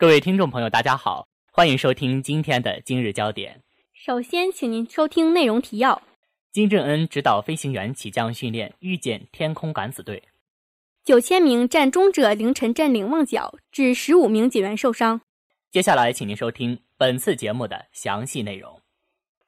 各位听众朋友，大家好，欢迎收听今天的今日焦点。首先，请您收听内容提要：金正恩指导飞行员起降训练，遇见天空敢死队；九千名战中者凌晨占领旺角，致十五名警员受伤。接下来，请您收听本次节目的详细内容。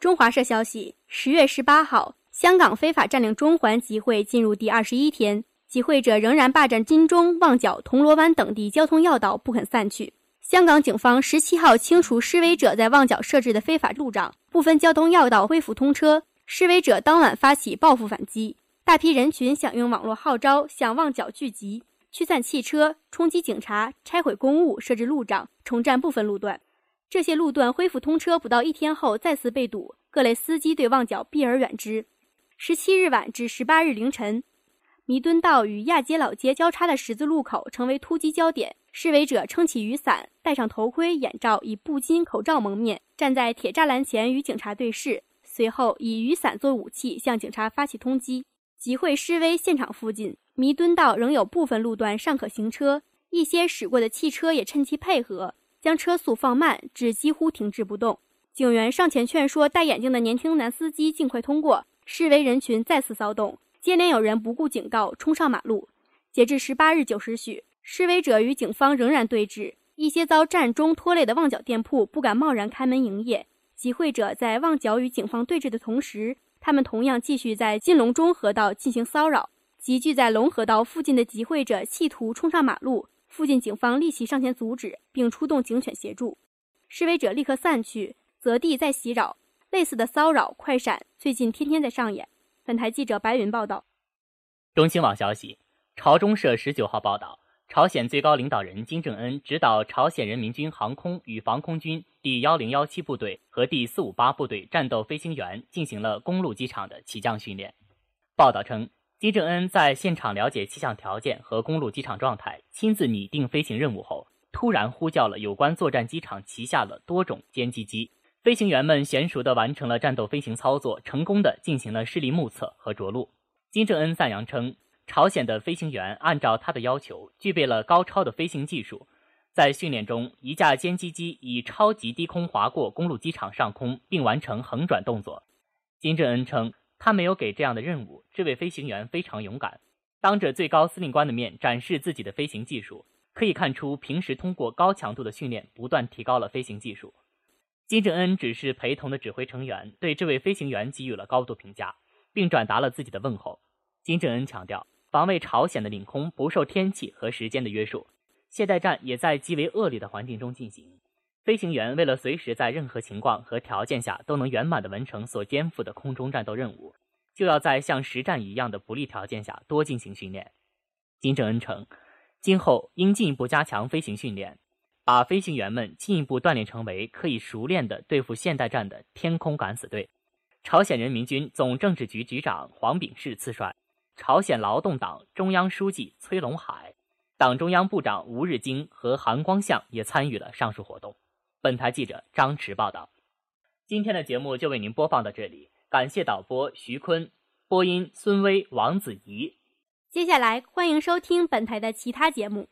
中华社消息：十月十八号，香港非法占领中环集会进入第二十一天，集会者仍然霸占金钟、旺角、铜锣湾等地交通要道，不肯散去。香港警方十七号清除示威者在旺角设置的非法路障，部分交通要道恢复通车。示威者当晚发起报复反击，大批人群响应网络号召，向旺角聚集，驱散汽车，冲击警察，拆毁公物，设置路障，重占部分路段。这些路段恢复通车不到一天后，再次被堵，各类司机对旺角避而远之。十七日晚至十八日凌晨。弥敦道与亚皆老街交叉的十字路口成为突击焦点，示威者撑起雨伞，戴上头盔、眼罩，以布巾、口罩蒙面，站在铁栅栏前与警察对视，随后以雨伞作武器向警察发起通缉。集会示威现场附近，弥敦道仍有部分路段尚可行车，一些驶过的汽车也趁机配合，将车速放慢至几乎停滞不动。警员上前劝说戴眼镜的年轻男司机尽快通过，示威人群再次骚动。接连有人不顾警告冲上马路。截至十八日九时许，示威者与警方仍然对峙。一些遭战中拖累的旺角店铺不敢贸然开门营业。集会者在旺角与警方对峙的同时，他们同样继续在金龙中河道进行骚扰。集聚在龙河道附近的集会者企图冲上马路，附近警方立即上前阻止，并出动警犬协助。示威者立刻散去，择地再袭扰。类似的骚扰快闪最近天天在上演。本台记者白云报道。中新网消息，朝中社十九号报道，朝鲜最高领导人金正恩指导朝鲜人民军航空与防空军第幺零幺七部队和第四五八部队战斗飞行员进行了公路机场的起降训练。报道称，金正恩在现场了解气象条件和公路机场状态，亲自拟定飞行任务后，突然呼叫了有关作战机场旗下的多种歼击机。飞行员们娴熟地完成了战斗飞行操作，成功地进行了视力目测和着陆。金正恩赞扬称，朝鲜的飞行员按照他的要求，具备了高超的飞行技术。在训练中，一架歼击机以超级低空划过公路机场上空，并完成横转动作。金正恩称，他没有给这样的任务，这位飞行员非常勇敢，当着最高司令官的面展示自己的飞行技术，可以看出平时通过高强度的训练，不断提高了飞行技术。金正恩只是陪同的指挥成员对这位飞行员给予了高度评价，并转达了自己的问候。金正恩强调，防卫朝鲜的领空不受天气和时间的约束，现代战也在极为恶劣的环境中进行。飞行员为了随时在任何情况和条件下都能圆满地完成所肩负的空中战斗任务，就要在像实战一样的不利条件下多进行训练。金正恩称，今后应进一步加强飞行训练。把飞行员们进一步锻炼成为可以熟练地对付现代战的天空敢死队。朝鲜人民军总政治局局长黄炳世次帅，朝鲜劳动党中央书记崔龙海，党中央部长吴日京和韩光相也参与了上述活动。本台记者张驰报道。今天的节目就为您播放到这里，感谢导播徐坤，播音孙威、王子怡。接下来欢迎收听本台的其他节目。